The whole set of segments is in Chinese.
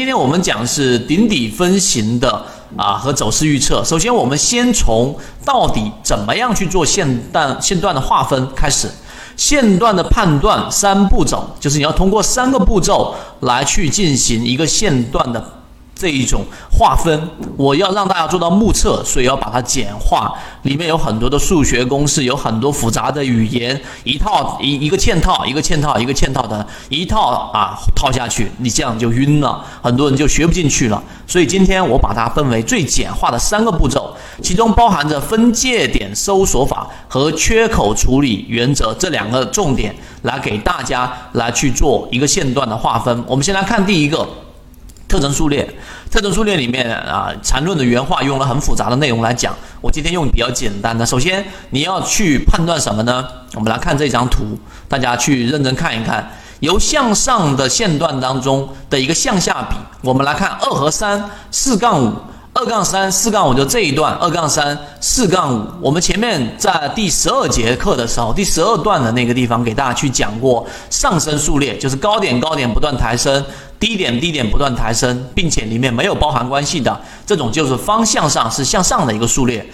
今天我们讲的是顶底分型的啊和走势预测。首先，我们先从到底怎么样去做线段线段的划分开始。线段的判断三步骤，就是你要通过三个步骤来去进行一个线段的。这一种划分，我要让大家做到目测，所以要把它简化。里面有很多的数学公式，有很多复杂的语言，一套一一个嵌套，一个嵌套，一个嵌套的一套啊套下去，你这样就晕了，很多人就学不进去了。所以今天我把它分为最简化的三个步骤，其中包含着分界点搜索法和缺口处理原则这两个重点，来给大家来去做一个线段的划分。我们先来看第一个。特征数列，特征数列里面啊，缠论的原话用了很复杂的内容来讲，我今天用比较简单的。首先，你要去判断什么呢？我们来看这张图，大家去认真看一看，由向上的线段当中的一个向下比，我们来看二和三，四杠五。二杠三四杠五就这一段，二杠三四杠五，我们前面在第十二节课的时候，第十二段的那个地方给大家去讲过上升数列，就是高点高点不断抬升，低点低点不断抬升，并且里面没有包含关系的这种就是方向上是向上的一个数列。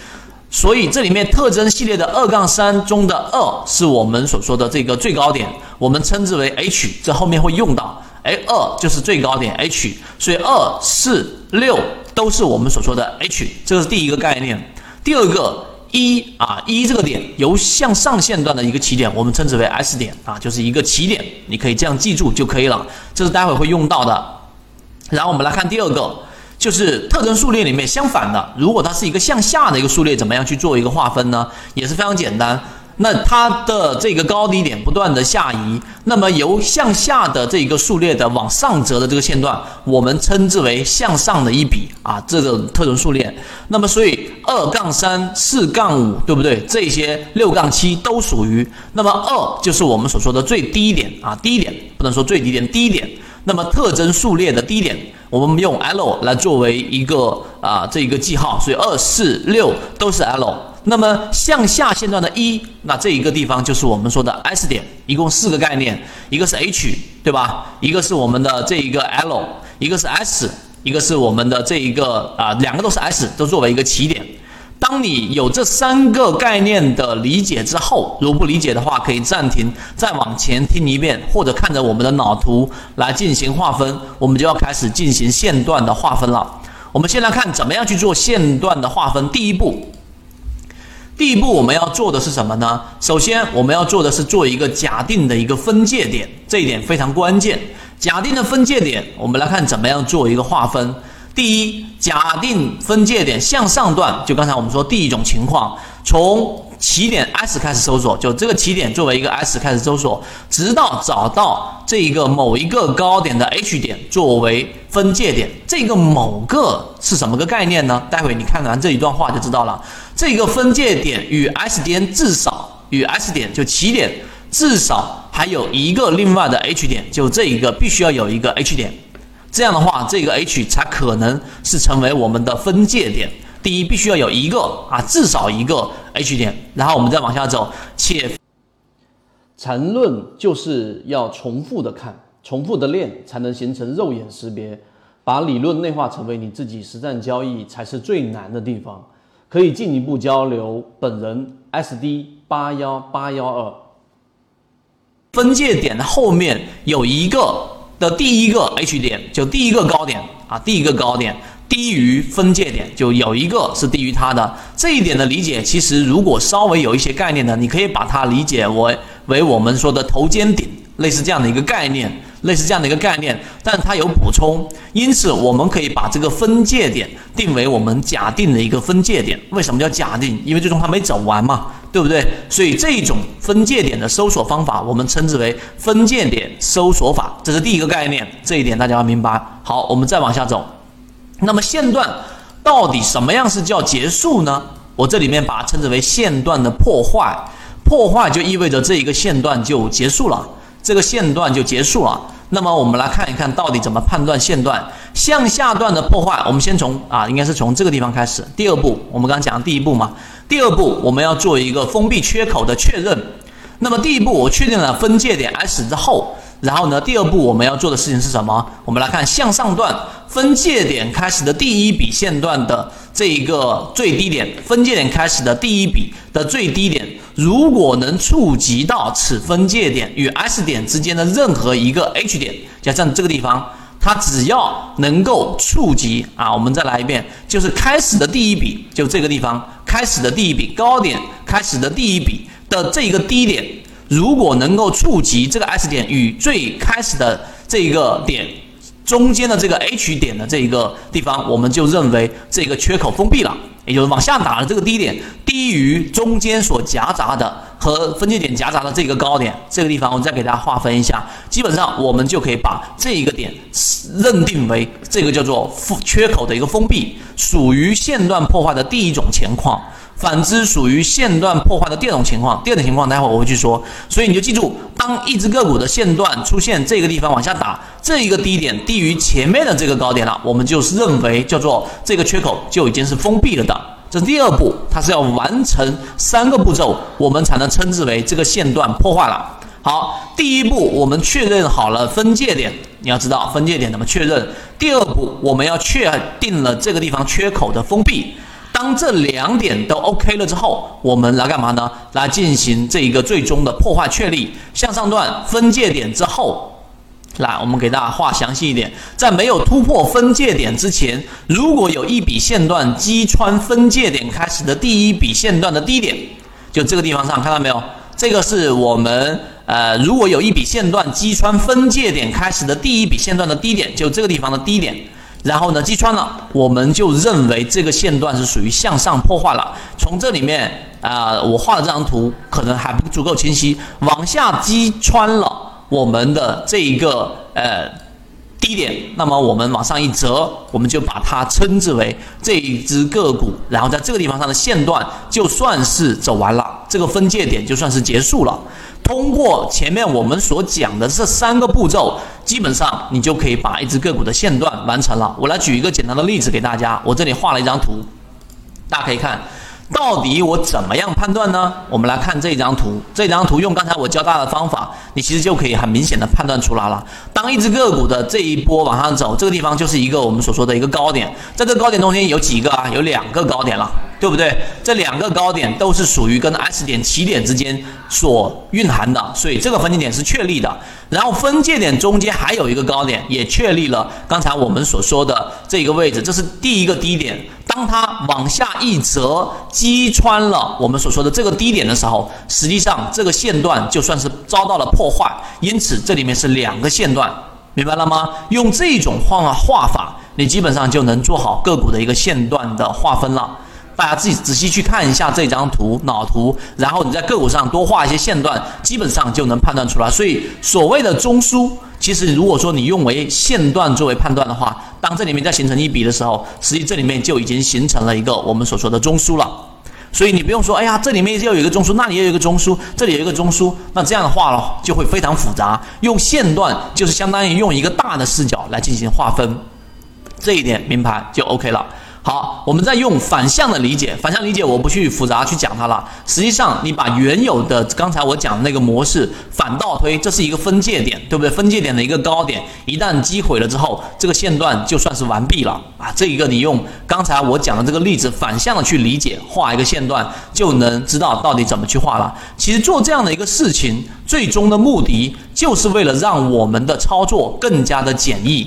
所以这里面特征系列的二杠三中的二是我们所说的这个最高点，我们称之为 H，这后面会用到，哎，二就是最高点 H，所以二四六。都是我们所说的 H，这是第一个概念。第二个一啊一这个点由向上线段的一个起点，我们称之为 S 点啊，就是一个起点，你可以这样记住就可以了。这是待会会用到的。然后我们来看第二个，就是特征数列里面相反的，如果它是一个向下的一个数列，怎么样去做一个划分呢？也是非常简单。那它的这个高低点不断的下移，那么由向下的这一个数列的往上折的这个线段，我们称之为向上的一笔啊，这个特征数列。那么所以二杠三、四杠五，对不对？这些六杠七都属于。那么二就是我们所说的最低点啊，低点不能说最低点，低点。那么特征数列的低点，我们用 L 来作为一个啊这一个记号，所以二、四、六都是 L。那么向下线段的一，那这一个地方就是我们说的 S 点，一共四个概念，一个是 H，对吧？一个是我们的这一个 L，一个是 S，一个是我们的这一个啊，两个都是 S，都作为一个起点。当你有这三个概念的理解之后，如不理解的话，可以暂停，再往前听一遍，或者看着我们的脑图来进行划分。我们就要开始进行线段的划分了。我们先来看怎么样去做线段的划分。第一步。第一步我们要做的是什么呢？首先我们要做的是做一个假定的一个分界点，这一点非常关键。假定的分界点，我们来看怎么样做一个划分。第一，假定分界点向上段，就刚才我们说第一种情况，从。起点 S 开始搜索，就这个起点作为一个 S 开始搜索，直到找到这一个某一个高点的 H 点作为分界点。这个某个是什么个概念呢？待会你看完这一段话就知道了。这个分界点与 S 点至少与 S 点就起点至少还有一个另外的 H 点，就这一个必须要有一个 H 点。这样的话，这个 H 才可能是成为我们的分界点。第一，必须要有一个啊，至少一个 H 点，然后我们再往下走。且缠论就是要重复的看，重复的练，才能形成肉眼识别。把理论内化成为你自己实战交易，才是最难的地方。可以进一步交流。本人 SD 八幺八幺二。分界点的后面有一个的第一个 H 点，就第一个高点啊，第一个高点。低于分界点就有一个是低于它的这一点的理解，其实如果稍微有一些概念的，你可以把它理解为为我们说的头肩顶，类似这样的一个概念，类似这样的一个概念，但它有补充，因此我们可以把这个分界点定为我们假定的一个分界点。为什么叫假定？因为最终它没走完嘛，对不对？所以这种分界点的搜索方法，我们称之为分界点搜索法，这是第一个概念，这一点大家要明白。好，我们再往下走。那么线段到底什么样是叫结束呢？我这里面把它称之为线段的破坏，破坏就意味着这一个线段就结束了，这个线段就结束了。那么我们来看一看到底怎么判断线段向下段的破坏。我们先从啊，应该是从这个地方开始。第二步，我们刚讲的第一步嘛。第二步我们要做一个封闭缺口的确认。那么第一步我确定了分界点 S 之后。然后呢，第二步我们要做的事情是什么？我们来看向上段分界点开始的第一笔线段的这一个最低点，分界点开始的第一笔的最低点，如果能触及到此分界点与 S 点之间的任何一个 H 点，就像这个地方，它只要能够触及啊，我们再来一遍，就是开始的第一笔，就这个地方开始的第一笔高点，开始的第一笔的这个低点。如果能够触及这个 S 点与最开始的这个点中间的这个 H 点的这一个地方，我们就认为这个缺口封闭了，也就是往下打的这个低点低于中间所夹杂的和分界点夹杂的这个高点，这个地方我再给大家划分一下，基本上我们就可以把这一个点认定为这个叫做缺口的一个封闭，属于线段破坏的第一种情况。反之，属于线段破坏的第二种情况。第二种情况，待会我会去说。所以你就记住，当一只个股的线段出现这个地方往下打，这一个低点低于前面的这个高点了，我们就是认为叫做这个缺口就已经是封闭了的。这是第二步，它是要完成三个步骤，我们才能称之为这个线段破坏了。好，第一步我们确认好了分界点，你要知道分界点怎么确认。第二步，我们要确定了这个地方缺口的封闭。当这两点都 OK 了之后，我们来干嘛呢？来进行这一个最终的破坏确立向上段分界点之后，来，我们给大家画详细一点，在没有突破分界点之前，如果有一笔线段击穿分界点开始的第一笔线段的低点，就这个地方上看到没有？这个是我们呃，如果有一笔线段击穿分界点开始的第一笔线段的低点，就这个地方的低点。然后呢，击穿了，我们就认为这个线段是属于向上破坏了。从这里面啊，我画的这张图可能还不足够清晰。往下击穿了我们的这一个呃低点，那么我们往上一折，我们就把它称之为这一只个股。然后在这个地方上的线段就算是走完了，这个分界点就算是结束了。通过前面我们所讲的这三个步骤，基本上你就可以把一只个股的线段完成了。我来举一个简单的例子给大家，我这里画了一张图，大家可以看。到底我怎么样判断呢？我们来看这张图，这张图用刚才我教大家的方法，你其实就可以很明显的判断出来了。当一只个股的这一波往上走，这个地方就是一个我们所说的一个高点，在这个高点中间有几个啊？有两个高点了，对不对？这两个高点都是属于跟 S 点起点之间所蕴含的，所以这个分界点是确立的。然后分界点中间还有一个高点，也确立了刚才我们所说的这个位置，这是第一个低点。当它往下一折，击穿了我们所说的这个低点的时候，实际上这个线段就算是遭到了破坏。因此，这里面是两个线段，明白了吗？用这种画画法，你基本上就能做好个股的一个线段的划分了。大家自己仔细去看一下这张图脑图，然后你在个股上多画一些线段，基本上就能判断出来。所以所谓的中枢，其实如果说你用为线段作为判断的话，当这里面再形成一笔的时候，实际这里面就已经形成了一个我们所说的中枢了。所以你不用说，哎呀，这里面又有一个中枢，那里又有一个中枢，这里有一个中枢，那这样的话了就会非常复杂。用线段就是相当于用一个大的视角来进行划分，这一点明白就 OK 了。好，我们再用反向的理解，反向理解我不去复杂去讲它了。实际上，你把原有的刚才我讲的那个模式反倒推，这是一个分界点，对不对？分界点的一个高点，一旦击毁了之后，这个线段就算是完毕了啊。这一个你用刚才我讲的这个例子反向的去理解，画一个线段，就能知道到底怎么去画了。其实做这样的一个事情，最终的目的就是为了让我们的操作更加的简易。